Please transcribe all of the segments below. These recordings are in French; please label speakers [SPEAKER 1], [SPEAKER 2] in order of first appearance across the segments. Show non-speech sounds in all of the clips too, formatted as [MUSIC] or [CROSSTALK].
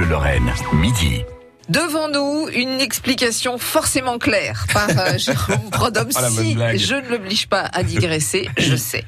[SPEAKER 1] Bleu Lorraine, midi.
[SPEAKER 2] Devant nous, une explication forcément claire par euh, [LAUGHS] Jérôme Prodhomme.
[SPEAKER 3] Ah,
[SPEAKER 2] si je ne l'oblige pas à digresser, [LAUGHS] je sais.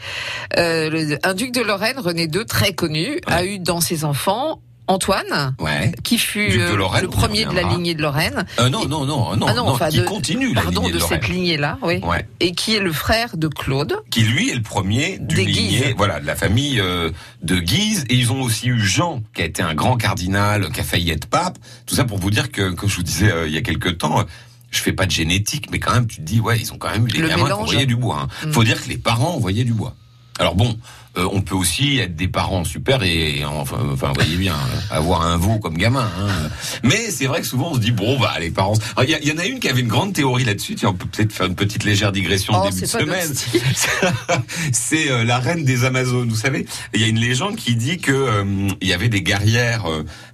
[SPEAKER 2] Euh, le- un duc de Lorraine, René II, très connu, a eu dans ses enfants Antoine,
[SPEAKER 3] Ouais.
[SPEAKER 2] qui fut euh,
[SPEAKER 3] Lorraine,
[SPEAKER 2] le premier de la lignée de Lorraine.
[SPEAKER 3] Euh, non, non, non, non,
[SPEAKER 2] Ah non,
[SPEAKER 3] non,
[SPEAKER 2] enfin,
[SPEAKER 3] qui
[SPEAKER 2] de-
[SPEAKER 3] continue la
[SPEAKER 2] Pardon,
[SPEAKER 3] lignée
[SPEAKER 2] de,
[SPEAKER 3] de,
[SPEAKER 2] cette lignée-là, oui.
[SPEAKER 3] Ouais.
[SPEAKER 2] Et qui est le frère de Claude.
[SPEAKER 3] Qui lui est le premier du
[SPEAKER 2] Des
[SPEAKER 3] lignée,
[SPEAKER 2] Guises.
[SPEAKER 3] voilà, de la famille euh, de Guise. Et ils ont aussi eu Jean, qui a été un grand cardinal, qui a failli être pape. Tout ça pour vous dire que, comme je vous disais il y a quelques temps, je fais pas de génétique, mais quand même, tu te dis, ouais, ils ont quand même eu des
[SPEAKER 2] Le
[SPEAKER 3] gamins qui envoyaient du bois. hein.
[SPEAKER 2] Mm.
[SPEAKER 3] Faut dire que les parents envoyaient du bois. Alors bon, euh, on peut aussi être des parents super et, et enfin, enfin, voyez bien, euh, avoir un veau comme gamin. Hein. Mais c'est vrai que souvent on se dit bon bah les parents. Il y, en a une qui avait une grande théorie là-dessus. Tiens, on peut peut-être faire une petite légère digression
[SPEAKER 2] Oh,
[SPEAKER 3] début de semaine. [LAUGHS] c'est euh, la reine des Amazones. Vous savez, il y a une légende qui dit que euh, il y avait des guerrières.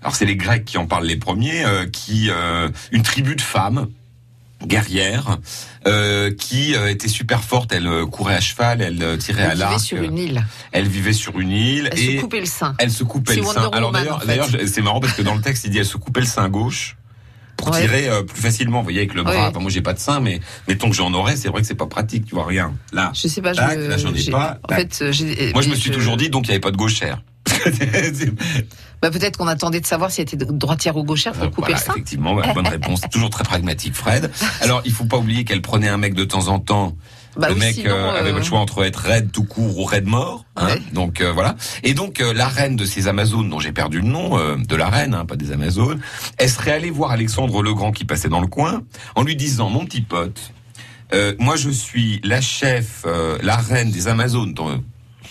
[SPEAKER 3] alors c'est les Grecs qui en parlent les premiers, qui une tribu de femmes guerrières euh, qui euh, étaient super fortes. Elles euh, couraient à cheval, elles euh, tiraient à
[SPEAKER 2] Il vivait
[SPEAKER 3] l'arc.
[SPEAKER 2] sur une île.
[SPEAKER 3] Elles vivaient sur une île
[SPEAKER 2] Elle
[SPEAKER 3] et
[SPEAKER 2] se coupait le sein.
[SPEAKER 3] elle se coupait le
[SPEAKER 2] Wonder
[SPEAKER 3] sein. Alors d'ailleurs,
[SPEAKER 2] en fait.
[SPEAKER 3] c'est marrant parce que dans le texte, il dit elle se coupait le sein gauche pour
[SPEAKER 2] Ouais.
[SPEAKER 3] tirer euh, plus facilement. Vous voyez avec le bras.
[SPEAKER 2] Ouais.
[SPEAKER 3] Enfin, moi, j'ai pas de sein, mais mettons que j'en aurais, c'est vrai que c'est pas pratique. Tu vois rien. Là,
[SPEAKER 2] Je sais pas, je,
[SPEAKER 3] Tac, là, j'en ai pas.
[SPEAKER 2] En
[SPEAKER 3] Tac.
[SPEAKER 2] fait, j'ai.
[SPEAKER 3] moi, je me suis toujours dit donc il y avait pas de gauchère. [LAUGHS]
[SPEAKER 2] Bah, peut-être qu'on attendait de savoir si elle était droitière ou gauchère pour
[SPEAKER 3] Euh,
[SPEAKER 2] couper
[SPEAKER 3] voilà,
[SPEAKER 2] sein.
[SPEAKER 3] effectivement, bah, bonne réponse. [LAUGHS] Toujours très pragmatique, Fred. Alors, il faut pas oublier qu'elle prenait un mec de temps en temps.
[SPEAKER 2] Bah
[SPEAKER 3] le
[SPEAKER 2] oui,
[SPEAKER 3] mec
[SPEAKER 2] sinon,
[SPEAKER 3] euh, avait
[SPEAKER 2] euh,
[SPEAKER 3] le choix entre être raide tout court ou raide mort. Hein
[SPEAKER 2] Ouais.
[SPEAKER 3] Donc euh, voilà. Et donc euh, la reine de ces Amazones, dont j'ai perdu le nom, de la reine, hein, pas des Amazones, elle serait allée voir Alexandre le Grand qui passait dans le coin, en lui disant mon petit pote, moi je suis la chef, la reine des Amazones.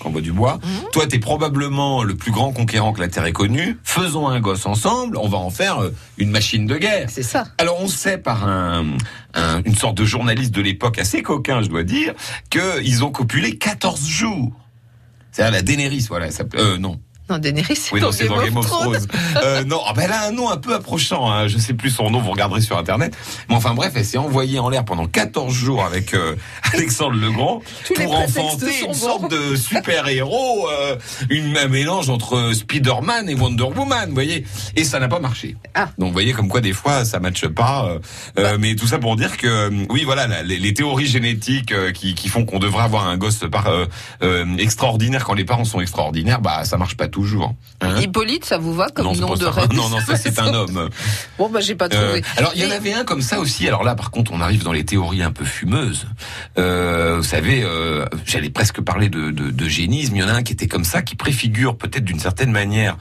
[SPEAKER 3] En bois du bois.
[SPEAKER 2] Mhm.
[SPEAKER 3] Toi, t'es probablement le plus grand conquérant que la Terre ait connu. Faisons un gosse ensemble. On va en faire euh, une machine de guerre.
[SPEAKER 2] C'est ça.
[SPEAKER 3] Alors on sait par un, un- une sorte de journaliste de l'époque assez coquin, je dois dire, qu'ils ont copulé 14 jours. C'est-à-dire la Daenerys, voilà. Ça, euh, non,
[SPEAKER 2] Non, Daenerys, c'est
[SPEAKER 3] oui,
[SPEAKER 2] dans
[SPEAKER 3] dans Game of Thrones. Euh, [LAUGHS] non, ah ben, elle a un nom un peu approchant. Hein. Je sais plus son nom, vous regarderez sur Internet. Mais enfin bref, elle s'est envoyée en l'air pendant 14 jours avec euh, [LAUGHS] Alexandre le Grand pour enfanter une sorte de super-héros, euh, une, un mélange entre Spider-Man et Wonder Woman, vous voyez. Et ça n'a pas marché.
[SPEAKER 2] Ah.
[SPEAKER 3] Donc vous voyez comme quoi des fois ça matche pas. euh, mais tout ça pour dire que oui, voilà, la- les, les théories génétiques qui, qui font qu'on devrait avoir un gosse par extraordinaire quand les parents sont extraordinaires, bah ça marche pas toujours. Hein
[SPEAKER 2] Hippolyte, ça vous va comme
[SPEAKER 3] non,
[SPEAKER 2] nom de reine [LAUGHS]
[SPEAKER 3] Non, non, ça c'est un homme. [LAUGHS]
[SPEAKER 2] Bon, bah j'ai pas
[SPEAKER 3] Euh,
[SPEAKER 2] trouvé.
[SPEAKER 3] alors il y en avait un comme ça aussi. Alors là, par contre, on arrive dans les théories un peu fumeuses. Euh, vous savez, euh, j'allais presque parler de, de, de génisme. Il y en a un qui était comme ça, qui préfigure peut-être d'une certaine manière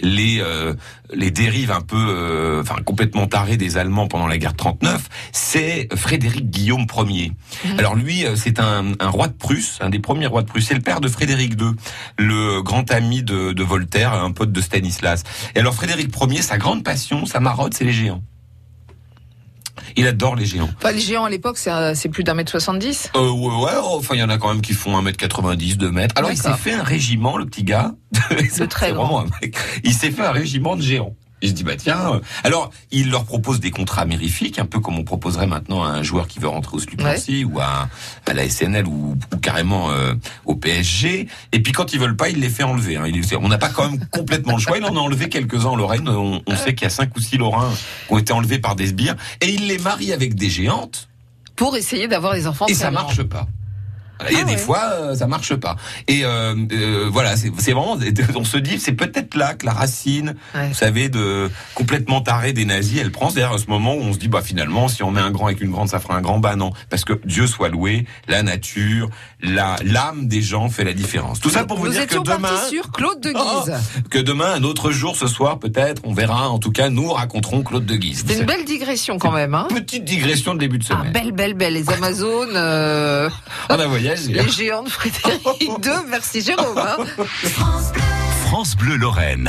[SPEAKER 3] les euh, les dérives un peu, euh, enfin complètement tarées des Allemands pendant la guerre de 39. C'est Frédéric Guillaume Ier. Alors lui, c'est un, un roi de Prusse, un des premiers rois de Prusse. C'est le père de Frédéric II, le grand ami de, de Voltaire, un pote de Stanislas. Et alors Frédéric Ier, sa grande passion, sa marotte, c'est les géants. Il adore les géants.
[SPEAKER 2] Enfin, les géants à l'époque, c'est euh, c'est plus d'un mètre 70.
[SPEAKER 3] Euh, ouais, ouais, oh, enfin, il y en a quand même qui font 1m90, 2 mètres. Alors, il s'est fait un régiment, le petit gars. [LAUGHS] C'est
[SPEAKER 2] très
[SPEAKER 3] vraiment un mec. Il s'est fait un régiment de géants. Et je dis, bah tiens. euh, Alors, il leur propose des contrats mérifiques, un peu comme on proposerait maintenant à un joueur qui veut rentrer au Slupancy ou à, à la SNL ou, ou carrément euh, au PSG. Et puis, quand ils veulent pas, il les fait enlever. Hein. Il, on n'a pas quand même complètement le choix. Il en a enlevé quelques-uns en Lorraine. On, on sait qu'il y a cinq ou six Lorrains qui ont été enlevés par des sbires. Et il les marie avec des géantes.
[SPEAKER 2] Pour essayer d'avoir des enfants.
[SPEAKER 3] Et ça marche pas. Il y a
[SPEAKER 2] Ah
[SPEAKER 3] des
[SPEAKER 2] ouais.
[SPEAKER 3] fois, euh, ça marche pas. Et euh, euh, voilà, c'est c'est vraiment, [LAUGHS] on se dit, c'est peut-être là que la racine,
[SPEAKER 2] Ouais.
[SPEAKER 3] vous savez, de complètement tarée des nazis, elle prend. C'est-à-dire à ce moment où on se dit, bah finalement, si on met un grand avec une grande, ça fera un grand. Bah non, parce que Dieu soit loué, la nature, la l'âme des gens fait la différence. Tout ça pour vous,
[SPEAKER 2] Nous
[SPEAKER 3] dire que demain,
[SPEAKER 2] sur Claude de
[SPEAKER 3] Oh,
[SPEAKER 2] Guise.
[SPEAKER 3] que demain, un autre jour, ce soir, peut-être, on verra. En tout cas, nous raconterons Claude de Guise.
[SPEAKER 2] C'était une belle digression quand même. Hein
[SPEAKER 3] petite digression de début de
[SPEAKER 2] ah,
[SPEAKER 3] semaine.
[SPEAKER 2] belle, belle, belle. Les Amazones, euh,
[SPEAKER 3] On a
[SPEAKER 2] les géants de Frédéric [LAUGHS] II. Merci Jérôme. hein.
[SPEAKER 1] France Bleu Lorraine.